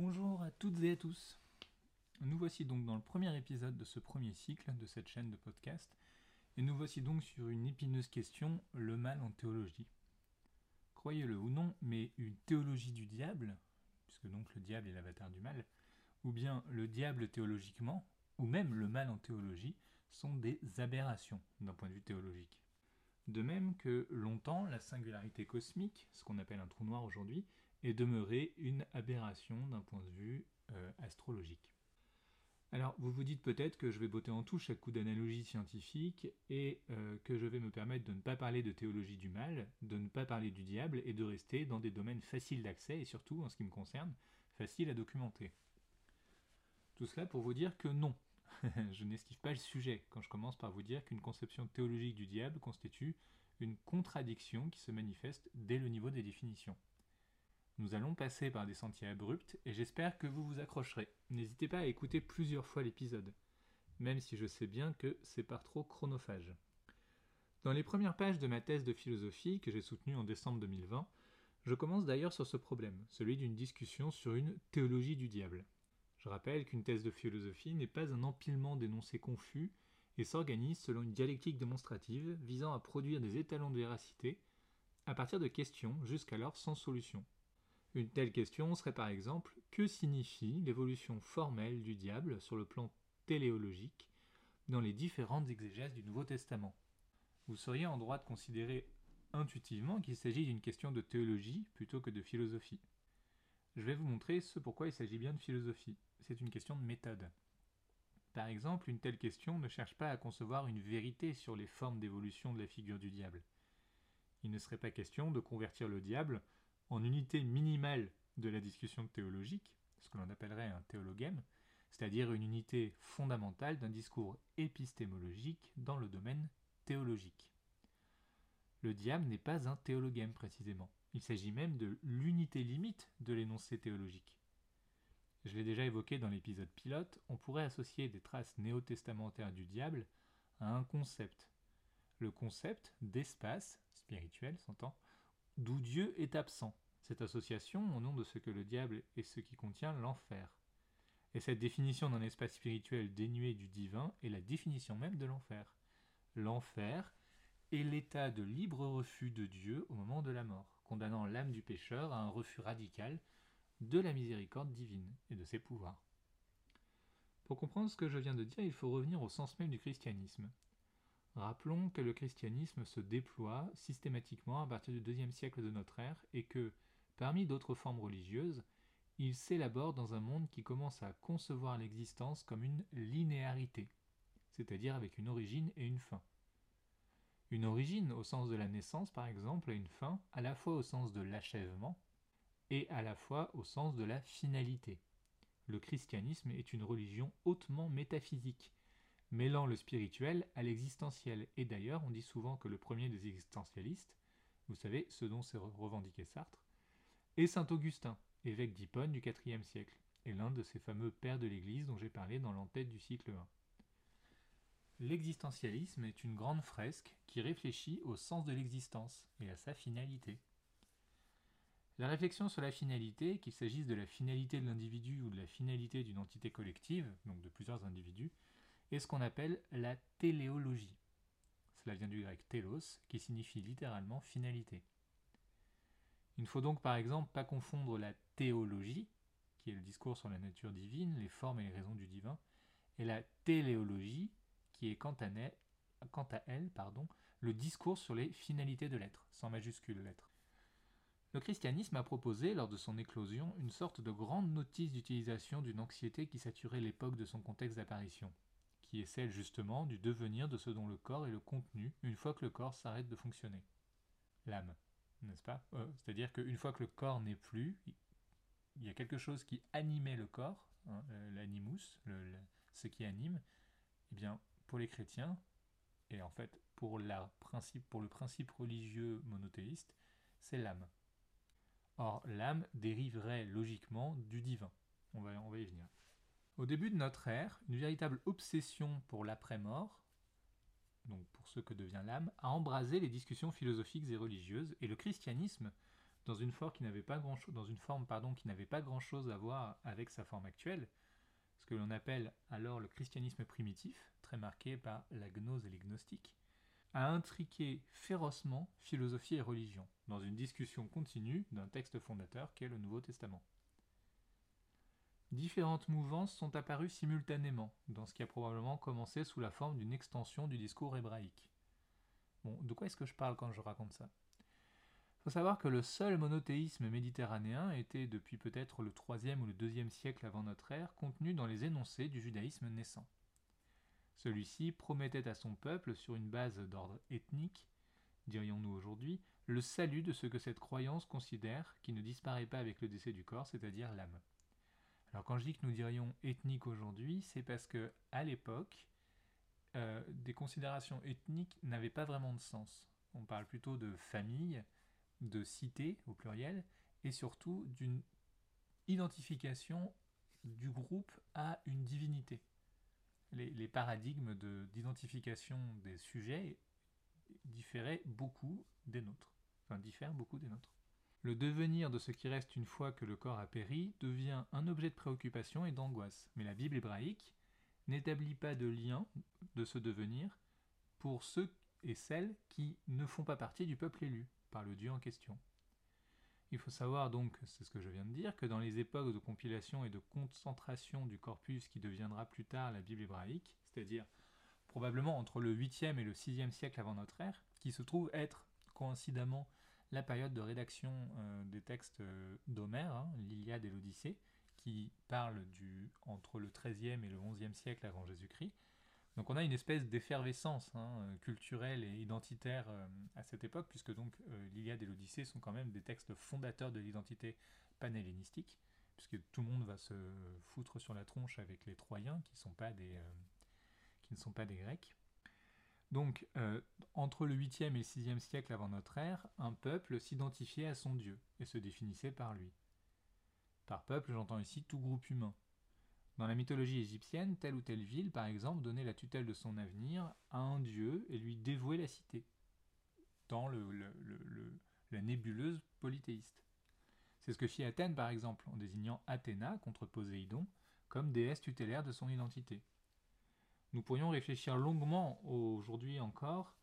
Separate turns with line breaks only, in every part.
Bonjour à toutes et à tous. Nous voici donc dans le premier épisode de ce premier cycle de cette chaîne de podcast, et nous voici donc sur une épineuse question, le mal en théologie. Croyez-le ou non, mais une théologie du diable, puisque donc le diable est l'avatar du mal, ou bien le diable théologiquement, ou même le mal en théologie, sont des aberrations d'un point de vue théologique. De même que longtemps, la singularité cosmique, ce qu'on appelle un trou noir aujourd'hui, est demeurée une aberration d'un point de vue euh, astrologique. Alors, vous vous dites peut-être que je vais botter en touche à coup d'analogie scientifique et euh, que je vais me permettre de ne pas parler de théologie du mal, de ne pas parler du diable et de rester dans des domaines faciles d'accès et surtout, en ce qui me concerne, faciles à documenter. Tout cela pour vous dire que non, je n'esquive pas le sujet quand je commence par vous dire qu'une conception théologique du diable constitue une contradiction qui se manifeste dès le niveau des définitions. Nous allons passer par des sentiers abrupts et j'espère que vous vous accrocherez. N'hésitez pas à écouter plusieurs fois l'épisode, même si je sais bien que c'est par trop chronophage. Dans les premières pages de ma thèse de philosophie que j'ai soutenue en décembre 2020, je commence d'ailleurs sur ce problème, celui d'une discussion sur une théologie du diable. Je rappelle qu'une thèse de philosophie n'est pas un empilement d'énoncés confus et s'organise selon une dialectique démonstrative visant à produire des étalons de véracité à partir de questions jusqu'alors sans solution. Une telle question serait par exemple que signifie l'évolution formelle du diable sur le plan téléologique dans les différentes exégèses du Nouveau Testament? Vous seriez en droit de considérer intuitivement qu'il s'agit d'une question de théologie plutôt que de philosophie. Je vais vous montrer ce pourquoi il s'agit bien de philosophie c'est une question de méthode. Par exemple, une telle question ne cherche pas à concevoir une vérité sur les formes d'évolution de la figure du diable. Il ne serait pas question de convertir le diable en unité minimale de la discussion théologique, ce que l'on appellerait un théologème, c'est-à-dire une unité fondamentale d'un discours épistémologique dans le domaine théologique. Le diable n'est pas un théologème précisément. Il s'agit même de l'unité limite de l'énoncé théologique. Je l'ai déjà évoqué dans l'épisode pilote, on pourrait associer des traces néo-testamentaires du diable à un concept. Le concept d'espace, spirituel s'entend, d'où Dieu est absent. Cette association au nom de ce que le diable est ce qui contient l'enfer. Et cette définition d'un espace spirituel dénué du divin est la définition même de l'enfer. L'enfer est l'état de libre refus de Dieu au moment de la mort, condamnant l'âme du pécheur à un refus radical de la miséricorde divine et de ses pouvoirs. Pour comprendre ce que je viens de dire, il faut revenir au sens même du christianisme. Rappelons que le christianisme se déploie systématiquement à partir du deuxième siècle de notre ère et que, parmi d'autres formes religieuses, il s'élabore dans un monde qui commence à concevoir l'existence comme une linéarité, c'est-à-dire avec une origine et une fin. Une origine au sens de la naissance, par exemple, et une fin à la fois au sens de l'achèvement, et à la fois au sens de la finalité. Le christianisme est une religion hautement métaphysique, mêlant le spirituel à l'existentiel, et d'ailleurs on dit souvent que le premier des existentialistes, vous savez, ce dont s'est revendiqué Sartre, est saint Augustin, évêque d'Hippone du IVe siècle, et l'un de ces fameux pères de l'Église dont j'ai parlé dans l'entête du cycle 1. L'existentialisme est une grande fresque qui réfléchit au sens de l'existence et à sa finalité. La réflexion sur la finalité, qu'il s'agisse de la finalité de l'individu ou de la finalité d'une entité collective, donc de plusieurs individus, est ce qu'on appelle la téléologie. Cela vient du grec télos, qui signifie littéralement finalité. Il ne faut donc par exemple pas confondre la théologie, qui est le discours sur la nature divine, les formes et les raisons du divin, et la téléologie, qui est quant à, elle le discours sur les finalités de l'être, sans majuscule l'être. Le christianisme a proposé, lors de son éclosion, une sorte de grande notice d'utilisation d'une anxiété qui saturait l'époque de son contexte d'apparition, qui est celle justement du devenir de ce dont le corps est le contenu une fois que le corps s'arrête de fonctionner. L'âme, n'est-ce pas? Euh, C'est-à-dire qu'une fois que le corps n'est plus, il y a quelque chose qui animait le corps, hein, l'animus, ce qui anime, eh bien, pour les chrétiens, et en fait pour, la principe, pour le principe religieux monothéiste, c'est l'âme. Or, l'âme dériverait logiquement du divin. On va, on va y venir. Au début de notre ère, une véritable obsession pour l'après-mort, donc pour ce que devient l'âme, a embrasé les discussions philosophiques et religieuses, et le christianisme dans une forme qui n'avait pas pas grand-chose à voir avec sa forme actuelle, ce que l'on appelle alors le christianisme primitif, très marqué par la gnose et les gnostiques, a intriqué férocement philosophie et religion, dans une discussion continue d'un texte fondateur qu'est le Nouveau Testament. Différentes mouvances sont apparues simultanément, dans ce qui a probablement commencé sous la forme d'une extension du discours hébraïque. Bon, de quoi est-ce que je parle quand je raconte ça? Il faut savoir que le seul monothéisme méditerranéen était depuis peut-être le 3 ou le 2 siècle avant notre ère contenu dans les énoncés du judaïsme naissant. Celui-ci promettait à son peuple, sur une base d'ordre ethnique, dirions-nous aujourd'hui, le salut de ce que cette croyance considère qui ne disparaît pas avec le décès du corps, c'est-à-dire l'âme. Alors quand je dis que nous dirions ethnique aujourd'hui, c'est parce que à l'époque, euh, des considérations ethniques n'avaient pas vraiment de sens. On parle plutôt de famille, de cité au pluriel, et surtout d'une identification du groupe à une divinité. Les, paradigmes d'identification des sujets différaient beaucoup des nôtres, enfin diffèrent beaucoup des nôtres. Le devenir de ce qui reste une fois que le corps a péri devient un objet de préoccupation et d'angoisse. Mais la Bible hébraïque n'établit pas de lien de ce devenir pour ceux et celles qui ne font pas partie du peuple élu par le Dieu en question. Il faut savoir donc, c'est ce que je viens de dire, que dans les époques de compilation et de concentration du corpus qui deviendra plus tard la Bible hébraïque, c'est-à-dire probablement entre le 8e et le 6e siècle avant notre ère, qui se trouve être coïncidemment la période de rédaction euh, des textes euh, d'Homère, hein, l'Iliade et l'Odyssée, qui parlent du, entre le XIIIe et le XIe siècle avant Jésus-Christ. Donc on a une espèce d'effervescence hein, culturelle et identitaire euh, à cette époque, puisque donc l'Iliade et l'Odyssée sont quand même des textes fondateurs de l'identité panhellénistique, puisque tout le monde va se foutre sur la tronche avec les Troyens, qui ne sont pas des Grecs. Donc, euh, entre le 8e et le 6e siècle avant notre ère, un peuple s'identifiait à son dieu et se définissait par lui. Par peuple, j'entends ici tout groupe humain. Dans la mythologie égyptienne, telle ou telle ville, par exemple, donnait la tutelle de son avenir à un dieu et lui dévouait la cité, dans la nébuleuse polythéiste. C'est ce que fit Athènes, par exemple, en désignant Athéna contre Poséidon comme déesse tutélaire de son identité nous pourrions réfléchir longuement aujourd'hui encore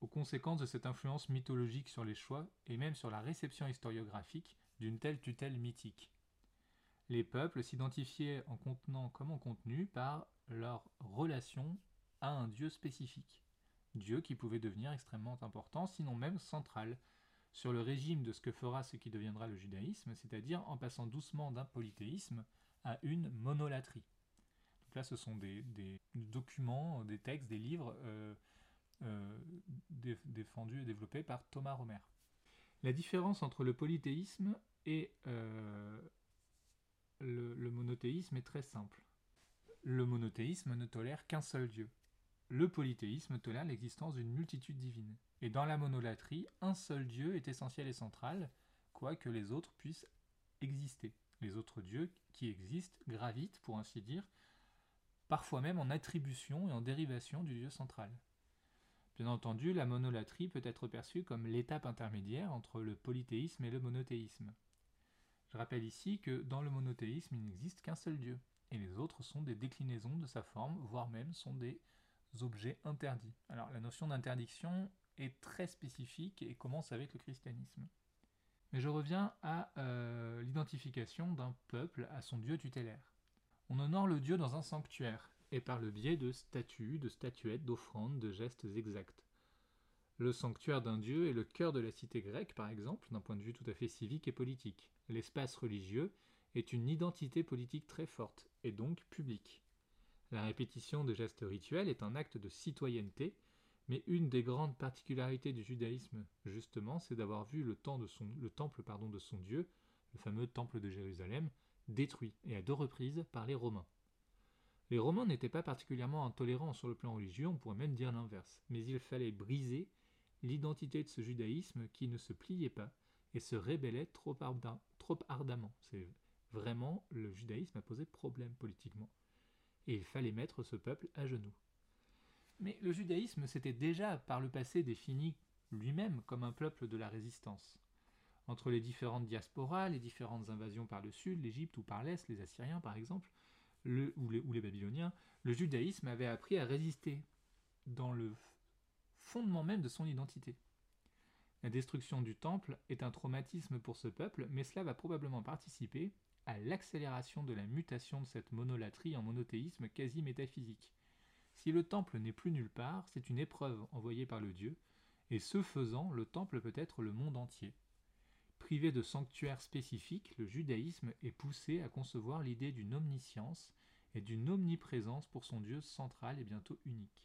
aux conséquences de cette influence mythologique sur les choix et même sur la réception historiographique d'une telle tutelle mythique. Les peuples s'identifiaient en contenant comme en contenu par leur relation à un dieu spécifique, dieu qui pouvait devenir extrêmement important, sinon même central, sur le régime de ce que fera ce qui deviendra le judaïsme, c'est-à-dire en passant doucement d'un polythéisme à une monolatrie là, ce sont des, documents, des textes, des livres euh, euh, défendus et développés par Thomas Romer. La différence entre le polythéisme et euh, le, monothéisme est très simple. Le monothéisme ne tolère qu'un seul Dieu. Le polythéisme tolère l'existence d'une multitude divine. Et dans la monolatrie, un seul Dieu est essentiel et central, quoique les autres puissent exister. Les autres dieux qui existent gravitent, pour ainsi dire, parfois même en attribution et en dérivation du dieu central. Bien entendu, la monolatrie peut être perçue comme l'étape intermédiaire entre le polythéisme et le monothéisme. Je rappelle ici que dans le monothéisme, il n'existe qu'un seul dieu, et les autres sont des déclinaisons de sa forme, voire même sont des objets interdits. Alors la notion d'interdiction est très spécifique et commence avec le christianisme. Mais je reviens à euh, l'identification d'un peuple à son dieu tutélaire. On honore le dieu dans un sanctuaire, et par le biais de statues, de statuettes, d'offrandes, de gestes exacts. Le sanctuaire d'un dieu est le cœur de la cité grecque, par exemple, d'un point de vue tout à fait civique et politique. L'espace religieux est une identité politique très forte, et donc publique. La répétition de gestes rituels est un acte de citoyenneté, mais une des grandes particularités du judaïsme, justement, c'est d'avoir vu le, le temple pardon, de son Dieu, le fameux temple de Jérusalem, détruit, et à deux reprises par les Romains. Les Romains n'étaient pas particulièrement intolérants sur le plan religieux, on pourrait même dire l'inverse, mais il fallait briser l'identité de ce judaïsme qui ne se pliait pas et se rébellait trop, trop ardemment. C'est vraiment le judaïsme a posé problème politiquement. Et il fallait mettre ce peuple à genoux. Mais le judaïsme s'était déjà par le passé défini lui-même comme un peuple de la résistance. Entre les différentes diasporas, les différentes invasions par le sud, l'Égypte ou par l'est, les Assyriens par exemple, ou, les, ou les Babyloniens, le judaïsme avait appris à résister dans le fondement même de son identité. La destruction du temple est un traumatisme pour ce peuple, mais cela va probablement participer à l'accélération de la mutation de cette monolatrie en monothéisme quasi métaphysique. Si le temple n'est plus nulle part, c'est une épreuve envoyée par le Dieu, et ce faisant, le temple peut être le monde entier. Privé de sanctuaires spécifiques, le judaïsme est poussé à concevoir l'idée d'une omniscience et d'une omniprésence pour son Dieu central et bientôt unique.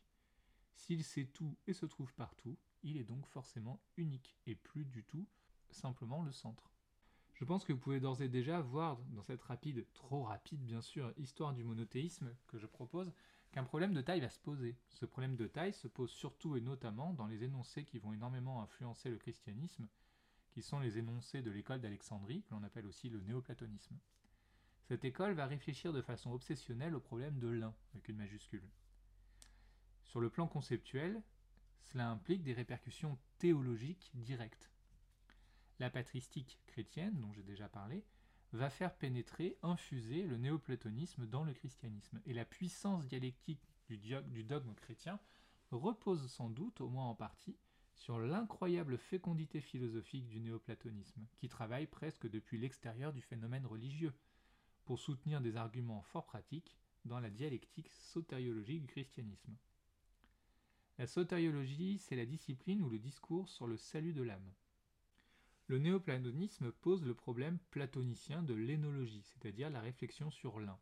S'il sait tout et se trouve partout, il est donc forcément unique et plus du tout simplement le centre. Je pense que vous pouvez d'ores et déjà voir dans cette rapide, trop rapide bien sûr, histoire du monothéisme que je propose, qu'un problème de taille va se poser. Ce problème de taille se pose surtout et notamment dans les énoncés qui vont énormément influencer le christianisme, qui sont les énoncés de l'école d'Alexandrie, que l'on appelle aussi le néoplatonisme. Cette école va réfléchir de façon obsessionnelle au problème de l'un, avec une majuscule. Sur le plan conceptuel, cela implique des répercussions théologiques directes. La patristique chrétienne, dont j'ai déjà parlé, va faire pénétrer, infuser le néoplatonisme dans le christianisme. Et la puissance dialectique du, dogme chrétien repose sans doute, au moins en partie, sur l'incroyable fécondité philosophique du néoplatonisme, qui travaille presque depuis l'extérieur du phénomène religieux, pour soutenir des arguments fort pratiques dans la dialectique sotériologique du christianisme. La sotériologie, c'est la discipline ou le discours sur le salut de l'âme. Le néoplatonisme pose le problème platonicien de l'énologie, c'est-à-dire la réflexion sur l'un.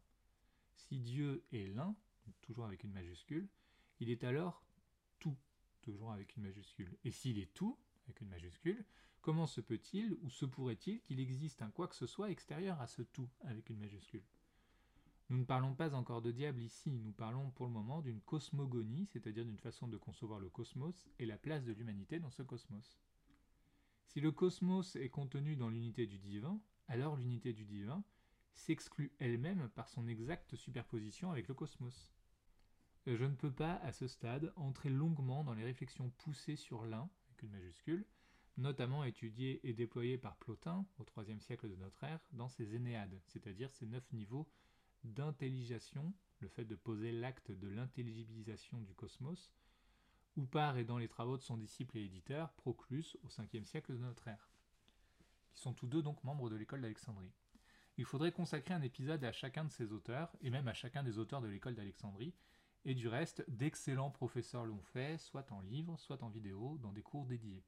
Si Dieu est l'un, toujours avec une majuscule, il est alors toujours avec une majuscule. Et s'il est tout, avec une majuscule, comment se peut-il ou se pourrait-il qu'il existe un quoi que ce soit extérieur à ce tout, avec une majuscule? Nous ne parlons pas encore de diable ici, nous parlons pour le moment d'une cosmogonie, c'est-à-dire d'une façon de concevoir le cosmos et la place de l'humanité dans ce cosmos. Si le cosmos est contenu dans l'unité du divin, alors l'unité du divin s'exclut elle-même par son exacte superposition avec le cosmos. Je ne peux pas, à ce stade, entrer longuement dans les réflexions poussées sur l'un, avec une majuscule, notamment étudiées et déployées par Plotin, au IIIe siècle de notre ère, dans ses Énéades, c'est-à-dire ses neuf niveaux d'intelligation, le fait de poser l'acte de l'intelligibilisation du cosmos, ou par et dans les travaux de son disciple et éditeur, Proclus, au 5e siècle de notre ère, qui sont tous deux donc membres de l'école d'Alexandrie. Il faudrait consacrer un épisode à chacun de ces auteurs, et même à chacun des auteurs de l'école d'Alexandrie, et du reste, d'excellents professeurs l'ont fait, soit en livre, soit en vidéo, dans des cours dédiés,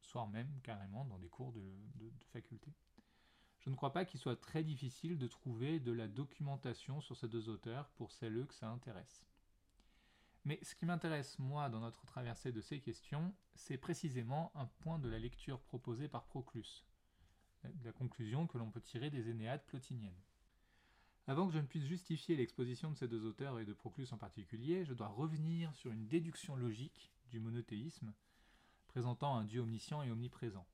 soit même carrément dans des cours de faculté je ne crois pas qu'il soit très difficile de trouver de la documentation sur ces deux auteurs pour celles que ça intéresse. Mais ce qui m'intéresse, moi, dans notre traversée de ces questions, c'est précisément un point de la lecture proposée par Proclus, la conclusion que l'on peut tirer des Énéades plotiniennes. Avant que je ne puisse justifier l'exposition de ces deux auteurs et de Proclus en particulier, je dois revenir sur une déduction logique du monothéisme, présentant un Dieu omniscient et omniprésent.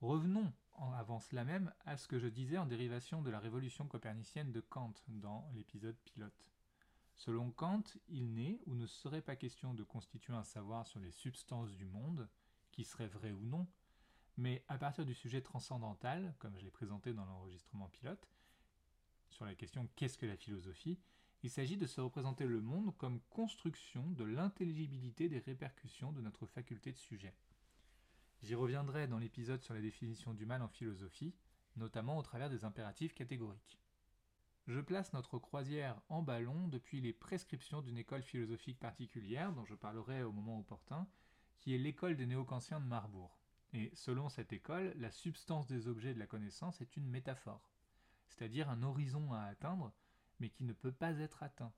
Revenons avant cela même à ce que je disais en dérivation de la révolution copernicienne de Kant dans l'épisode pilote. Selon Kant, il n'est ou ne serait pas question de constituer un savoir sur les substances du monde, qui serait vrai ou non, mais à partir du sujet transcendantal, comme je l'ai présenté dans l'enregistrement pilote, sur la question qu'est-ce que la philosophie, il s'agit de se représenter le monde comme construction de l'intelligibilité des répercussions de notre faculté de sujet. J'y reviendrai dans l'épisode sur la définition du mal en philosophie, notamment au travers des impératifs catégoriques. Je place notre croisière en ballon depuis les prescriptions d'une école philosophique particulière, dont je parlerai au moment opportun, qui est l'école des néo-kantiens de Marbourg. Et selon cette école, la substance des objets de la connaissance est une métaphore, c'est-à-dire un horizon à atteindre, mais qui ne peut pas être atteint.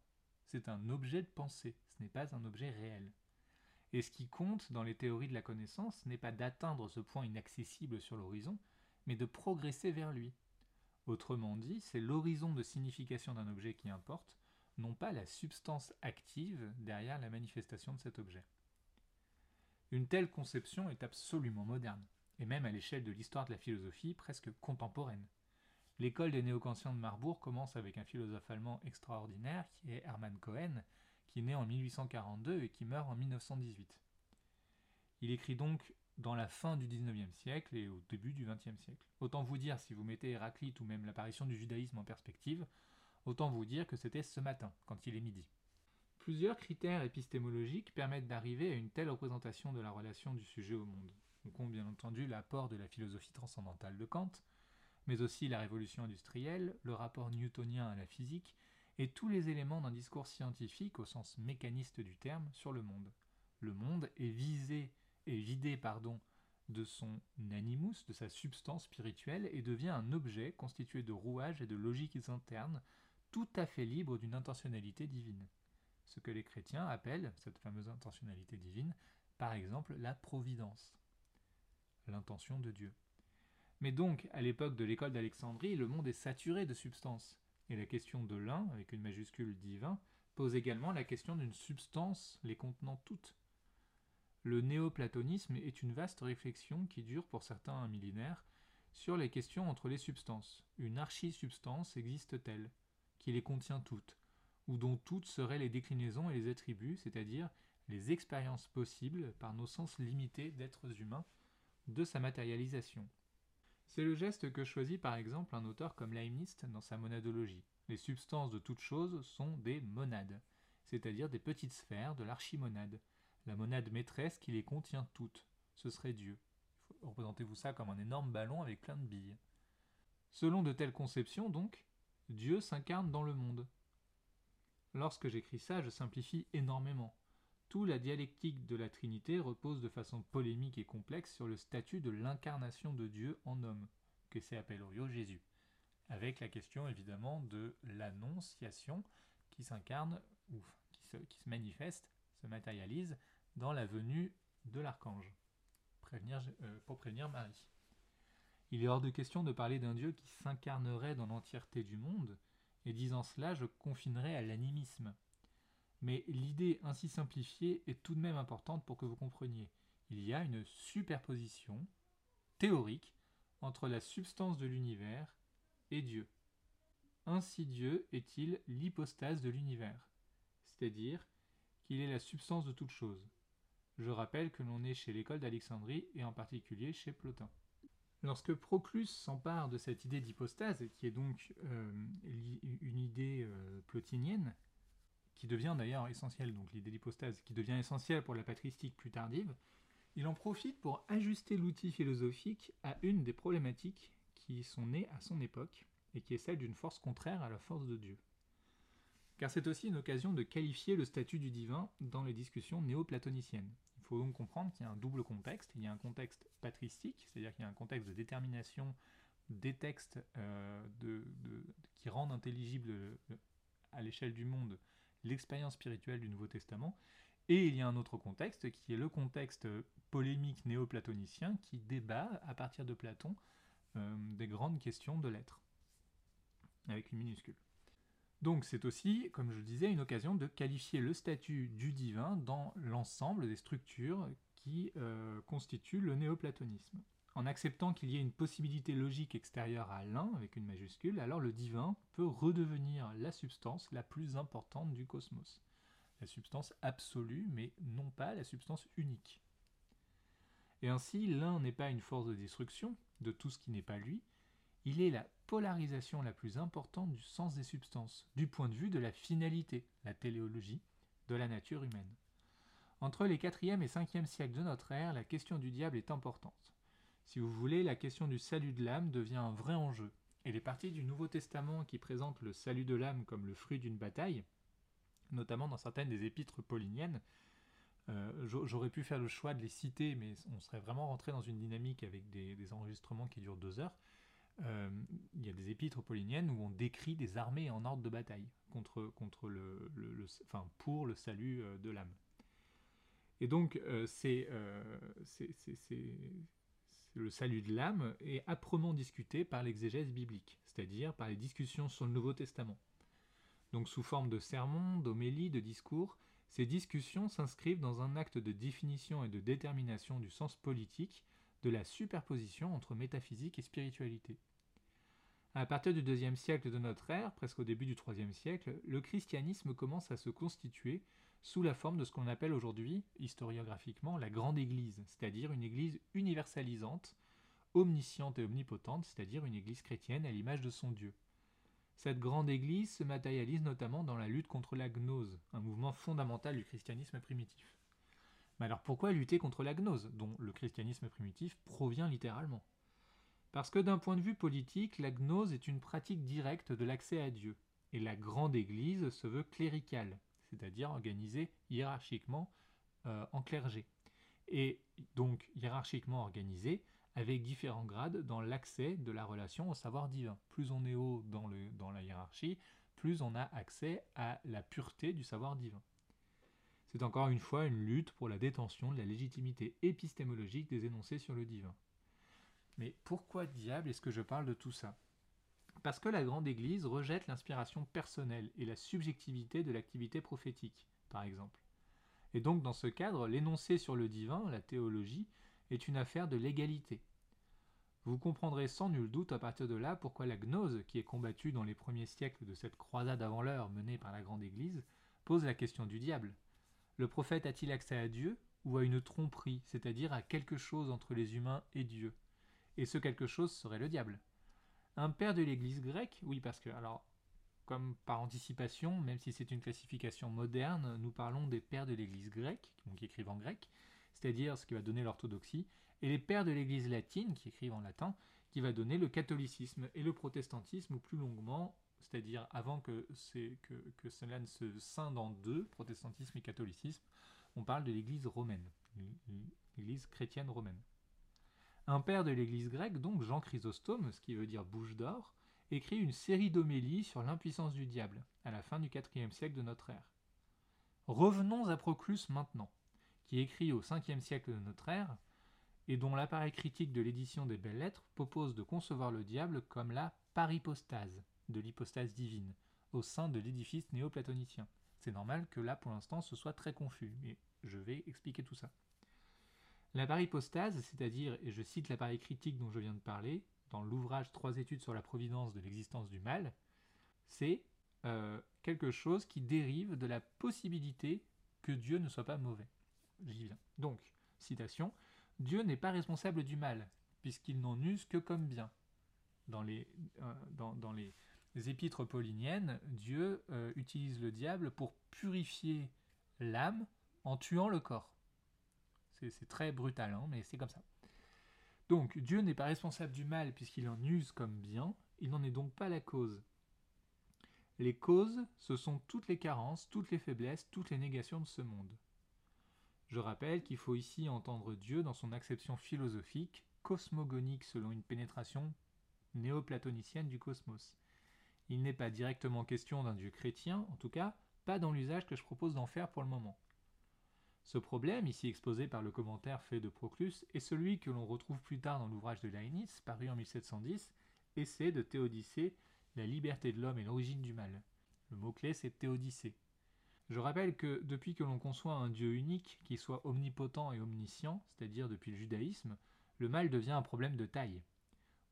C'est un objet de pensée, ce n'est pas un objet réel. Et ce qui compte dans les théories de la connaissance n'est pas d'atteindre ce point inaccessible sur l'horizon, mais de progresser vers lui. Autrement dit, c'est l'horizon de signification d'un objet qui importe, non pas la substance active derrière la manifestation de cet objet. Une telle conception est absolument moderne, et même à l'échelle de l'histoire de la philosophie presque contemporaine. L'école des néo-kantiens de Marbourg commence avec un philosophe allemand extraordinaire qui est Hermann Cohen, qui naît en 1842 et qui meurt en 1918. Il écrit donc dans la fin du XIXe siècle et au début du XXe siècle. Autant vous dire, si vous mettez Héraclite ou même l'apparition du judaïsme en perspective, autant vous dire que c'était ce matin, quand il est midi. Plusieurs critères épistémologiques permettent d'arriver à une telle représentation de la relation du sujet au monde. On compte bien entendu l'apport de la philosophie transcendantale de Kant, mais aussi la révolution industrielle, le rapport newtonien à la physique, et tous les éléments d'un discours scientifique au sens mécaniste du terme sur le monde. Le monde est visé vidé pardon, de son animus, de sa substance spirituelle, et devient un objet constitué de rouages et de logiques internes, tout à fait libre d'une intentionnalité divine. Ce que les chrétiens appellent, cette fameuse intentionnalité divine, par exemple la providence, l'intention de Dieu. Mais donc, à l'époque de l'école d'Alexandrie, le monde est saturé de substances. Et la question de l'un, avec une majuscule divin, pose également la question d'une substance les contenant toutes. Le néoplatonisme est une vaste réflexion qui dure pour certains un millénaire sur les questions entre les substances. Une archi-substance existe-t-elle, qui les contient toutes, ou dont toutes seraient les déclinaisons et les attributs, c'est-à-dire les expériences possibles par nos sens limités d'êtres humains de sa matérialisation? C'est le geste que choisit par exemple un auteur comme Leibniz dans sa monadologie. Les substances de toute chose sont des monades, c'est-à-dire des petites sphères de l'archimonade, la monade maîtresse qui les contient toutes. Ce serait Dieu. Représentez-vous ça comme un énorme ballon avec plein de billes. Selon de telles conceptions, donc, Dieu s'incarne dans le monde. Lorsque j'écris ça, je simplifie énormément. Tout la dialectique de la Trinité repose de façon polémique et complexe sur le statut de l'incarnation de Dieu en homme, que c'est Apellorio Jésus, avec la question évidemment de l'annonciation qui s'incarne ou qui se, qui se, manifeste, se matérialise dans la venue de l'archange. Euh, pour prévenir Marie. Il est hors de question de parler d'un Dieu qui s'incarnerait dans l'entièreté du monde, et disant cela, je confinerais à l'animisme, mais l'idée ainsi simplifiée est tout de même importante pour que vous compreniez. Il y a une superposition théorique entre la substance de l'univers et Dieu. Ainsi Dieu est-il l'hypostase de l'univers, c'est-à-dire qu'il est la substance de toute chose. Je rappelle que l'on est chez l'école d'Alexandrie et en particulier chez Plotin. Lorsque Proclus s'empare de cette idée d'hypostase, qui est donc euh, une idée euh, plotinienne, qui devient d'ailleurs essentiel, donc l'idée d'hypostase, qui devient essentielle pour la patristique plus tardive, il en profite pour ajuster l'outil philosophique à une des problématiques qui sont nées à son époque, et qui est celle d'une force contraire à la force de Dieu. Car c'est aussi une occasion de qualifier le statut du divin dans les discussions néo-platoniciennes. Il faut donc comprendre qu'il y a un double contexte. Il y a un contexte patristique, c'est-à-dire qu'il y a un contexte de détermination des textes euh, qui rendent intelligible euh, à l'échelle du monde l'expérience spirituelle du Nouveau Testament. Et il y a un autre contexte qui est le contexte polémique néo-platonicien qui débat à partir de Platon euh, des grandes questions de l'être, avec une minuscule. Donc c'est aussi, comme je le disais, une occasion de qualifier le statut du divin dans l'ensemble des structures qui euh, constituent le néoplatonisme en acceptant qu'il y ait une possibilité logique extérieure à l'un, avec une majuscule, alors le divin peut redevenir la substance la plus importante du cosmos. La substance absolue, mais non pas la substance unique. Et ainsi, l'un n'est pas une force de destruction de tout ce qui n'est pas lui, il est la polarisation la plus importante du sens des substances, du point de vue de la finalité, la téléologie, de la nature humaine. Entre les 4e et 5e siècles de notre ère, la question du diable est importante. Si vous voulez, la question du salut de l'âme devient un vrai enjeu. Et les parties du Nouveau Testament qui présentent le salut de l'âme comme le fruit d'une bataille, notamment dans certaines des épîtres pauliniennes, euh, j'aurais pu faire le choix de les citer, mais on serait vraiment rentré dans une dynamique avec des, enregistrements qui durent deux heures. Euh, il y a des épîtres pauliniennes où on décrit des armées en ordre de bataille contre, le, pour le salut euh, de l'âme. Et donc, c'est le salut de l'âme est âprement discuté par l'exégèse biblique, c'est-à-dire par les discussions sur le Nouveau Testament. Donc sous forme de sermons, d'homélies, de discours, ces discussions s'inscrivent dans un acte de définition et de détermination du sens politique de la superposition entre métaphysique et spiritualité. À partir du deuxième siècle de notre ère, presque au début du troisième siècle, le christianisme commence à se constituer sous la forme de ce qu'on appelle aujourd'hui, historiographiquement, la grande Église, c'est-à-dire une Église universalisante, omnisciente et omnipotente, c'est-à-dire une Église chrétienne à l'image de son Dieu. Cette grande Église se matérialise notamment dans la lutte contre la gnose, un mouvement fondamental du christianisme primitif. Mais alors pourquoi lutter contre la gnose, dont le christianisme primitif provient littéralement? Parce que d'un point de vue politique, la gnose est une pratique directe de l'accès à Dieu, et la grande Église se veut cléricale, c'est-à-dire organisée hiérarchiquement euh, en clergé. Et donc hiérarchiquement organisée, avec différents grades dans l'accès de la relation au savoir divin. Plus on est haut dans la hiérarchie, plus on a accès à la pureté du savoir divin. C'est encore une fois une lutte pour la détention de la légitimité épistémologique des énoncés sur le divin. Mais pourquoi diable est-ce que je parle de tout ça? Parce que la Grande Église rejette l'inspiration personnelle et la subjectivité de l'activité prophétique, par exemple. Et donc dans ce cadre, l'énoncé sur le divin, la théologie, est une affaire de l'égalité. Vous comprendrez sans nul doute à partir de là pourquoi la gnose, qui est combattue dans les premiers siècles de cette croisade avant l'heure menée par la Grande Église, pose la question du diable. Le prophète a-t-il accès à Dieu ou à une tromperie, c'est-à-dire à quelque chose entre les humains et Dieu? Et ce quelque chose serait le diable. Un père de l'Église grecque, oui parce que, alors, comme par anticipation, même si c'est une classification moderne, nous parlons des pères de l'Église grecque, qui écrivent en grec, c'est-à-dire ce qui va donner l'orthodoxie, et les pères de l'Église latine, qui écrivent en latin, qui va donner le catholicisme et le protestantisme ou plus longuement, c'est-à-dire avant que, que, cela ne se scinde en deux, protestantisme et catholicisme, on parle de l'Église romaine, l'Église chrétienne romaine. Un père de l'Église grecque, donc Jean Chrysostome, ce qui veut dire bouche d'or, écrit une série d'homélies sur l'impuissance du diable, à la fin du IVe siècle de notre ère. Revenons à Proclus maintenant qui écrit au 5e siècle de notre ère, et dont l'appareil critique de l'édition des Belles Lettres propose de concevoir le diable comme la parhypostase de l'hypostase divine, au sein de l'édifice néoplatonicien. C'est normal que là, pour l'instant, ce soit très confus, mais je vais expliquer tout ça. La parhypostase, c'est-à-dire, et je cite l'appareil critique dont je viens de parler, dans l'ouvrage Trois études sur la providence de l'existence du mal, c'est euh, quelque chose qui dérive de la possibilité que Dieu ne soit pas mauvais. J'y viens. Donc, citation Dieu n'est pas responsable du mal, puisqu'il n'en use que comme bien. Dans les, euh, épîtres pauliniennes, Dieu euh, utilise le diable pour purifier l'âme en tuant le corps. C'est très brutal, hein, mais c'est comme ça. Donc, Dieu n'est pas responsable du mal puisqu'il en use comme bien, il n'en est donc pas la cause. Les causes, ce sont toutes les carences, toutes les faiblesses, toutes les négations de ce monde. Je rappelle qu'il faut ici entendre Dieu dans son acception philosophique, cosmogonique selon une pénétration néoplatonicienne du cosmos. Il n'est pas directement question d'un Dieu chrétien, en tout cas pas dans l'usage que je propose d'en faire pour le moment. Ce problème, ici exposé par le commentaire fait de Proclus, est celui que l'on retrouve plus tard dans l'ouvrage de Leibniz, paru en 1710, Essai de Théodicée, La liberté de l'homme et l'origine du mal. Le mot-clé c'est Théodicée. Je rappelle que depuis que l'on conçoit un Dieu unique qui soit omnipotent et omniscient, c'est-à-dire depuis le judaïsme, le mal devient un problème de taille.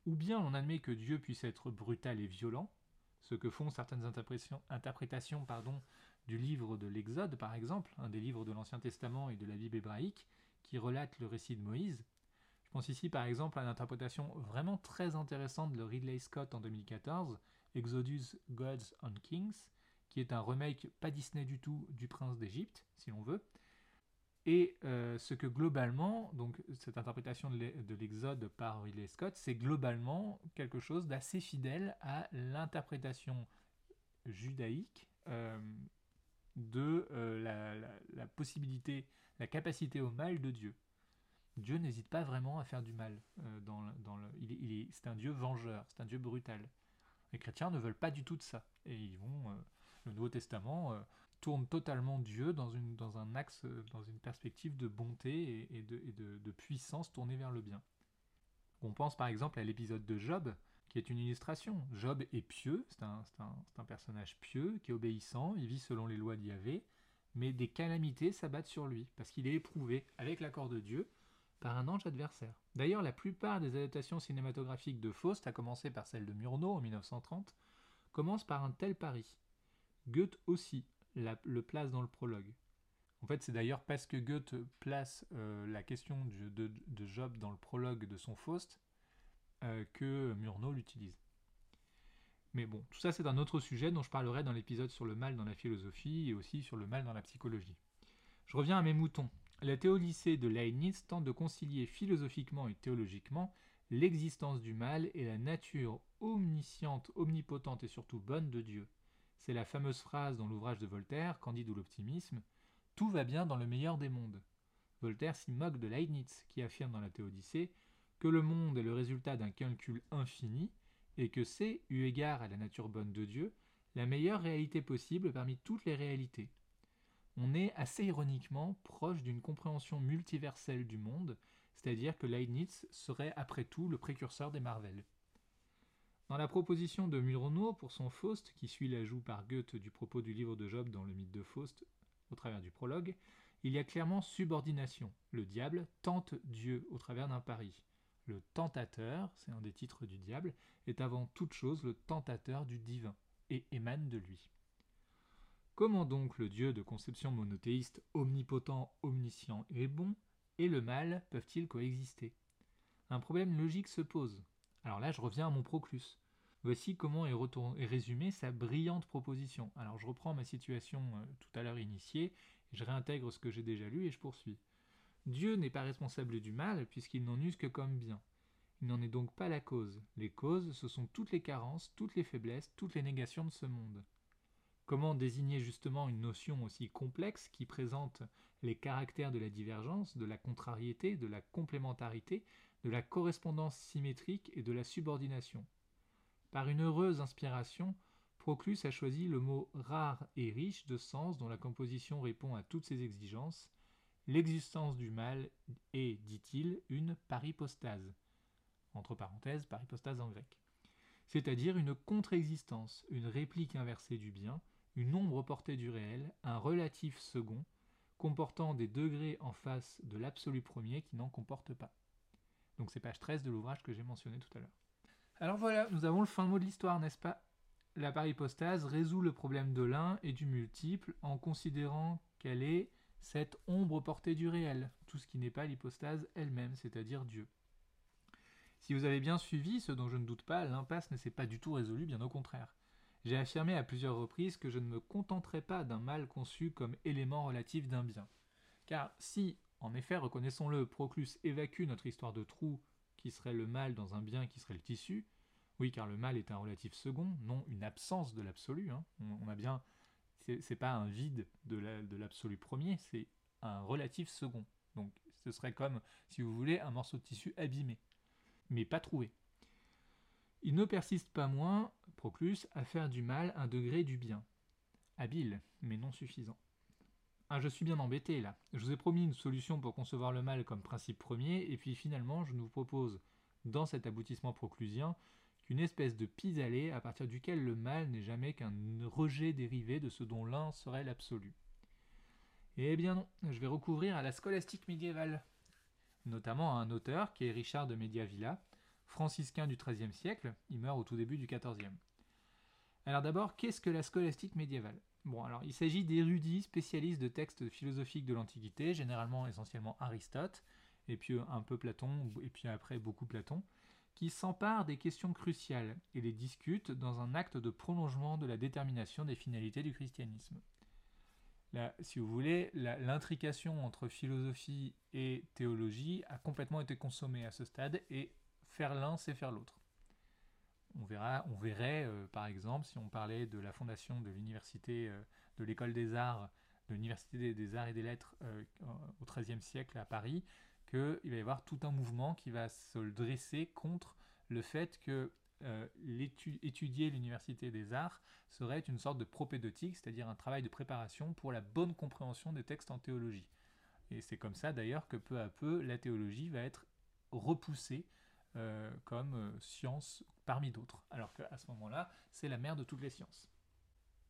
Ou bien on admet que Dieu puisse être brutal et violent, ce que font certaines interprétations pardon, du livre de l'Exode par exemple, un des livres de l'Ancien Testament et de la Bible hébraïque, qui relate le récit de Moïse. Je pense ici par exemple à l'interprétation vraiment très intéressante de Ridley Scott en 2014, Exodus Gods and Kings, qui est un remake pas Disney du tout du Prince d'Égypte, si l'on veut. Et euh, ce que globalement, donc cette interprétation de l'Exode par Ridley Scott, c'est globalement quelque chose d'assez fidèle à l'interprétation judaïque euh, de euh, la, possibilité, la capacité au mal de Dieu. Dieu n'hésite pas vraiment à faire du mal. le, il, c'est un Dieu vengeur, c'est un Dieu brutal. Les chrétiens ne veulent pas du tout de ça. Et ils vont le Nouveau Testament euh, tourne totalement Dieu dans, une, dans un axe, euh, dans une perspective de bonté et, de, puissance tournée vers le bien. On pense par exemple à l'épisode de Job, qui est une illustration. Job est pieux, c'est un, personnage pieux, qui est obéissant, il vit selon les lois d'Yahvé, mais des calamités s'abattent sur lui, parce qu'il est éprouvé, avec l'accord de Dieu, par un ange adversaire. D'ailleurs, la plupart des adaptations cinématographiques de Faust, à commencer par celle de Murnau en 1930, commencent par un tel pari. Goethe aussi le place dans le prologue. En fait, c'est d'ailleurs parce que Goethe place euh, la question de, Job dans le prologue de son Faust euh, que Murnau l'utilise. Mais bon, tout ça c'est un autre sujet dont je parlerai dans l'épisode sur le mal dans la philosophie et aussi sur le mal dans la psychologie. Je reviens à mes moutons. La théolycée de Leibniz tente de concilier philosophiquement et théologiquement l'existence du mal et la nature omnisciente, omnipotente et surtout bonne de Dieu. C'est la fameuse phrase dans l'ouvrage de Voltaire, Candide ou l'optimisme Tout va bien dans le meilleur des mondes. Voltaire s'y moque de Leibniz, qui affirme dans la Théodicée que le monde est le résultat d'un calcul infini et que c'est, eu égard à la nature bonne de Dieu, la meilleure réalité possible parmi toutes les réalités. On est assez ironiquement proche d'une compréhension multiverselle du monde, c'est-à-dire que Leibniz serait après tout le précurseur des Marvel. Dans la proposition de Murnau pour son Faust, qui suit l'ajout par Goethe du propos du livre de Job dans le mythe de Faust au travers du prologue, il y a clairement subordination. Le diable tente Dieu au travers d'un pari. Le tentateur, c'est un des titres du diable, est avant toute chose le tentateur du divin, et émane de lui. Comment donc le Dieu de conception monothéiste, omnipotent, omniscient et bon, et le mal peuvent-ils coexister? Un problème logique se pose. Alors là, je reviens à mon Proclus. Voici comment est, résumée sa brillante proposition. Alors je reprends ma situation euh, tout à l'heure initiée, je réintègre ce que j'ai déjà lu et je poursuis. Dieu n'est pas responsable du mal puisqu'il n'en use que comme bien. Il n'en est donc pas la cause. Les causes, ce sont toutes les carences, toutes les faiblesses, toutes les négations de ce monde. Comment désigner justement une notion aussi complexe qui présente les caractères de la divergence, de la contrariété, de la complémentarité, de la correspondance symétrique et de la subordination? Par une heureuse inspiration, Proclus a choisi le mot rare et riche de sens dont la composition répond à toutes ces exigences. L'existence du mal est, dit-il, une paripostase. Entre parenthèses, paripostase en grec. C'est-à-dire une contre-existence, une réplique inversée du bien, une ombre portée du réel, un relatif second, comportant des degrés en face de l'absolu premier qui n'en comporte pas. Donc c'est page 13 de l'ouvrage que j'ai mentionné tout à l'heure. Alors voilà, nous avons le fin mot de l'histoire, n'est-ce pas? La paripostase résout le problème de l'un et du multiple en considérant qu'elle est cette ombre portée du réel, tout ce qui n'est pas l'hypostase elle-même, c'est-à-dire Dieu. Si vous avez bien suivi, ce dont je ne doute pas, l'impasse ne s'est pas du tout résolue, bien au contraire. J'ai affirmé à plusieurs reprises que je ne me contenterai pas d'un mal conçu comme élément relatif d'un bien. Car si, en effet, reconnaissons-le, Proclus évacue notre histoire de trou, qui serait le mal dans un bien qui serait le tissu, oui, car le mal est un relatif second, non une absence de l'absolu. Hein. On, a bien, c'est pas un vide de l'absolu premier, c'est un relatif second. Donc, ce serait comme, si vous voulez, un morceau de tissu abîmé, mais pas trouvé. Il ne persiste pas moins, Proclus, à faire du mal un degré du bien. Habile, mais non suffisant. Ah, je suis bien embêté là. Je vous ai promis une solution pour concevoir le mal comme principe premier, et puis finalement, je nous propose, dans cet aboutissement proclusien, qu'une espèce de pis-aller à partir duquel le mal n'est jamais qu'un rejet dérivé de ce dont l'un serait l'absolu. Eh bien non, je vais recouvrir à la scolastique médiévale, notamment à un auteur qui est Richard de Mediavilla, franciscain du XIIIe siècle, il meurt au tout début du XIVe. Alors d'abord, qu'est-ce que la scolastique médiévale? Bon, alors il s'agit d'érudits spécialistes de textes philosophiques de l'Antiquité, généralement essentiellement Aristote, et puis un peu Platon, et puis après beaucoup Platon, qui s'emparent des questions cruciales et les discutent dans un acte de prolongement de la détermination des finalités du christianisme. Si vous voulez, l'intrication entre philosophie et théologie a complètement été consommée à ce stade, et faire l'un, c'est faire l'autre. On verrait, euh, par exemple, si on parlait de la fondation de l'université, euh, de l'école des arts, de l'université des, arts et des lettres euh, au XIIIe siècle à Paris, qu'il va y avoir tout un mouvement qui va se dresser contre le fait que étudier l'université des arts serait une sorte de propédeutique, c'est-à-dire un travail de préparation pour la bonne compréhension des textes en théologie. Et c'est comme ça d'ailleurs que peu à peu la théologie va être repoussée euh, comme euh, science parmi d'autres, alors qu'à ce moment-là, c'est la mère de toutes les sciences.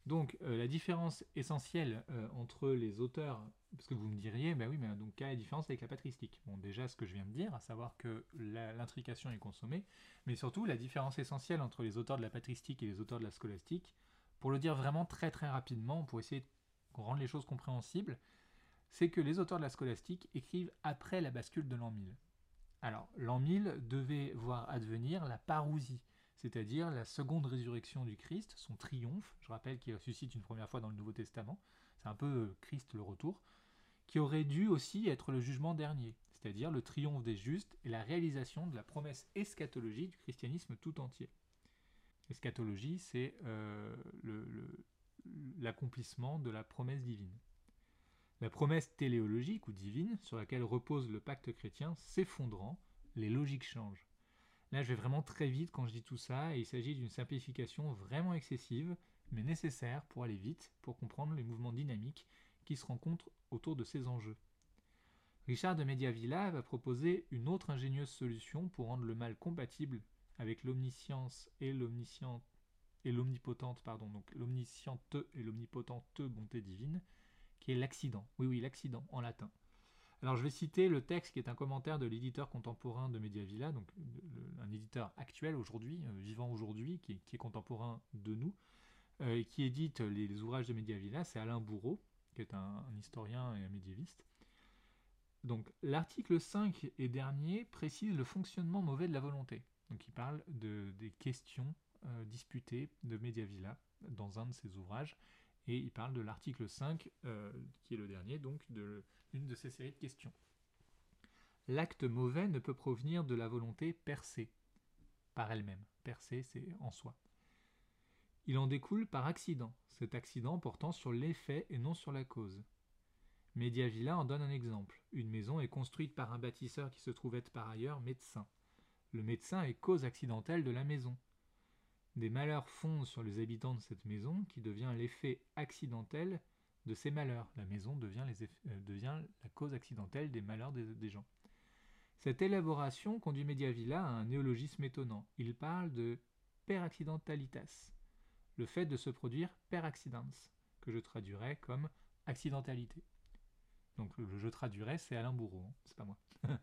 Donc euh, la différence essentielle entre les auteurs, parce que vous me diriez, ben oui, mais donc quelle est la différence avec la patristique? Bon, déjà ce que je viens de dire, à savoir que l'intrication est consommée, mais surtout la différence essentielle entre les auteurs de la patristique et les auteurs de la scolastique, pour le dire vraiment très très rapidement, pour essayer de rendre les choses compréhensibles, c'est que les auteurs de la scolastique écrivent après la bascule de l'an 1000. Alors, l'an 1000 devait voir advenir la parousie, c'est-à-dire la seconde résurrection du Christ, son triomphe, je rappelle qu'il ressuscite une première fois dans le Nouveau Testament, c'est un peu euh, Christ le retour, qui aurait dû aussi être le jugement dernier, c'est-à-dire le triomphe des justes et la réalisation de la promesse eschatologique du christianisme tout entier. Eschatologie, c'est euh, l'accomplissement de la promesse divine. La promesse téléologique ou divine sur laquelle repose le pacte chrétien s'effondrant, les logiques changent. Là, je vais vraiment très vite quand je dis tout ça, et il s'agit d'une simplification vraiment excessive, mais nécessaire pour aller vite, pour comprendre les mouvements dynamiques qui se rencontrent autour de ces enjeux. Richard de Mediavilla va proposer une autre ingénieuse solution pour rendre le mal compatible avec l'omniscience et et l'omnipotente, pardon, donc l'omnisciente et l'omnipotente bonté divine, qui est l'accident. Oui, oui, l'accident en latin. Alors je vais citer le texte qui est un commentaire de l'éditeur contemporain de Mediavilla, donc un éditeur actuel aujourd'hui, euh, vivant aujourd'hui, qui, est contemporain de nous, euh, et qui édite les, ouvrages de Mediavilla, c'est Alain Bourreau, qui est un, historien et un médiéviste. Donc l'article 5 et dernier précise le fonctionnement mauvais de la volonté. Donc il parle de, des questions euh, disputées de Mediavilla dans un de ses ouvrages, et il parle de l'article 5, euh, qui est le dernier, donc de une de ces séries de questions. L'acte mauvais ne peut provenir de la volonté percée, par elle-même. Percée, c'est en soi. Il en découle par accident, cet accident portant sur l'effet et non sur la cause. Mediavilla en donne un exemple. Une maison est construite par un bâtisseur qui se trouve être par ailleurs médecin. Le médecin est cause accidentelle de la maison. Des malheurs fondent sur les habitants de cette maison qui devient l'effet accidentel de ces malheurs. La maison devient, euh, la cause accidentelle des malheurs des, gens. Cette élaboration conduit Mediavilla à un néologisme étonnant. Il parle de per accidentalitas, le fait de se produire per accidens, que je traduirais comme accidentalité. Donc je traduirais, c'est Alain Bourreau, hein, c'est pas moi.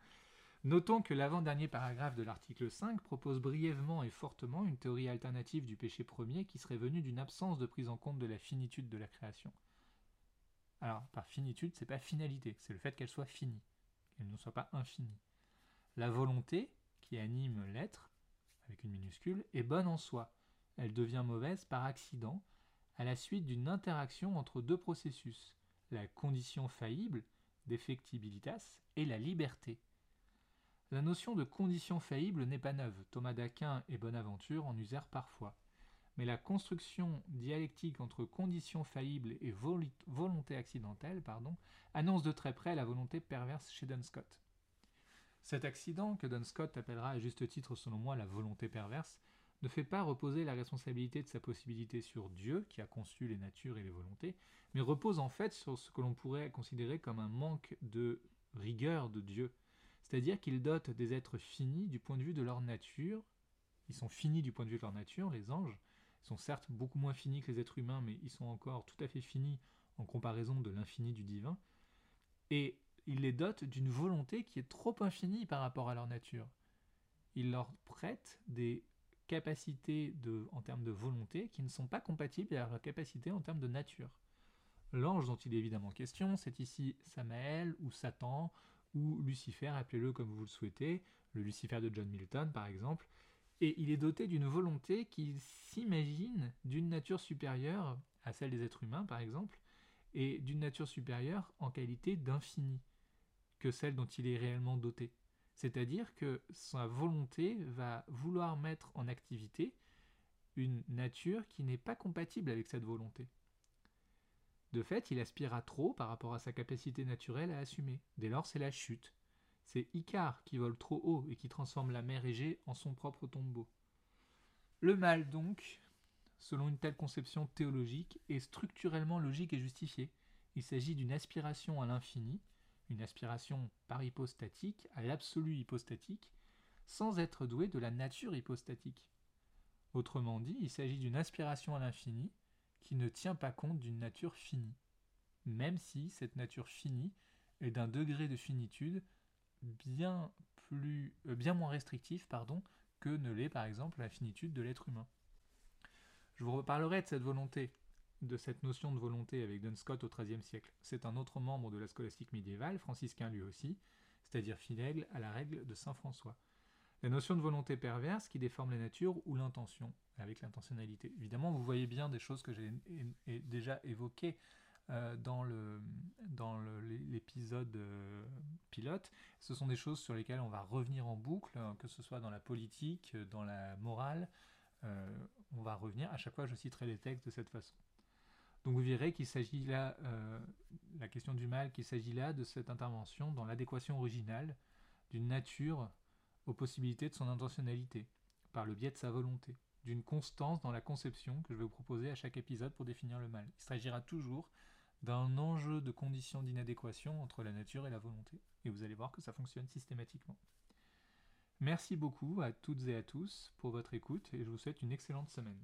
Notons que l'avant-dernier paragraphe de l'article 5 propose brièvement et fortement une théorie alternative du péché premier qui serait venue d'une absence de prise en compte de la finitude de la création. Alors, par finitude, c'est pas finalité, c'est le fait qu'elle soit finie, qu'elle ne soit pas infinie. La volonté, qui anime l'être, avec une minuscule, est bonne en soi. Elle devient mauvaise par accident, à la suite d'une interaction entre deux processus, la condition faillible, d'effectibilitas, et la liberté, la notion de condition faillible n'est pas neuve, Thomas d'Aquin et Bonaventure en usèrent parfois. Mais la construction dialectique entre condition faillible et volonté accidentelle annonce de très près la volonté perverse chez Dunscott. Cet accident, que Dunscott appellera à juste titre selon moi la volonté perverse, ne fait pas reposer la responsabilité de sa possibilité sur Dieu, qui a conçu les natures et les volontés, mais repose en fait sur ce que l'on pourrait considérer comme un manque de rigueur de Dieu, c'est-à-dire qu'ils dotent des êtres finis du point de vue de leur nature. Ils sont finis du point de vue de leur nature, les anges. Ils sont certes beaucoup moins finis que les êtres humains, mais ils sont encore tout à fait finis en comparaison de l'infini du divin. Et ils les dotent d'une volonté qui est trop infinie par rapport à leur nature. Ils leur prêtent des capacités en termes de volonté qui ne sont pas compatibles avec leurs capacités en termes de nature. L'ange dont il est évidemment question, c'est ici Samaël ou Satan ou Lucifer, appelez-le comme vous le souhaitez, le Lucifer de John Milton par exemple, et il est doté d'une volonté qui s'imagine d'une nature supérieure à celle des êtres humains par exemple, et d'une nature supérieure en qualité d'infini que celle dont il est réellement doté. C'est-à-dire que sa volonté va vouloir mettre en activité une nature qui n'est pas compatible avec cette volonté. De fait, il aspire à trop par rapport à sa capacité naturelle à assumer. Dès lors, c'est la chute. C'est Icare qui vole trop haut et qui transforme la mer Égée en son propre tombeau. Le mal, donc, selon une telle conception théologique, est structurellement logique et justifié. Il s'agit d'une aspiration à l'infini, une aspiration par hypostatique à l'absolu hypostatique, sans être doué de la nature hypostatique. Autrement dit, il s'agit d'une aspiration à l'infini, qui ne tient pas compte d'une nature finie, même si cette nature finie est d'un degré de finitude bien, plus, euh, bien moins restrictif pardon, que ne l'est par exemple la finitude de l'être humain. Je vous reparlerai de cette volonté de cette notion de volonté avec Dunscott au XIIIe siècle. C'est un autre membre de la scolastique médiévale, franciscain lui aussi, c'est-à-dire fidèle à la règle de Saint François. La notion de volonté perverse qui déforme la nature ou l'intention, avec l'intentionnalité. Évidemment, vous voyez bien des choses que j'ai déjà évoquées euh, dans l'épisode euh, pilote. Ce sont des choses sur lesquelles on va revenir en boucle, hein, que ce soit dans la politique, dans la morale. Euh, on va revenir. À chaque fois, je citerai les textes de cette façon. Donc vous verrez qu'il s'agit là, la question du mal, qu'il s'agit là de cette intervention dans l'adéquation originale d'une nature aux possibilités de son intentionnalité, par le biais de sa volonté, d'une constance dans la conception que je vais vous proposer à chaque épisode pour définir le mal. Il s'agira toujours d'un enjeu de conditions d'inadéquation entre la nature et la volonté. Et vous allez voir que ça fonctionne systématiquement. Merci beaucoup à toutes et à tous pour votre écoute et je vous souhaite une excellente semaine.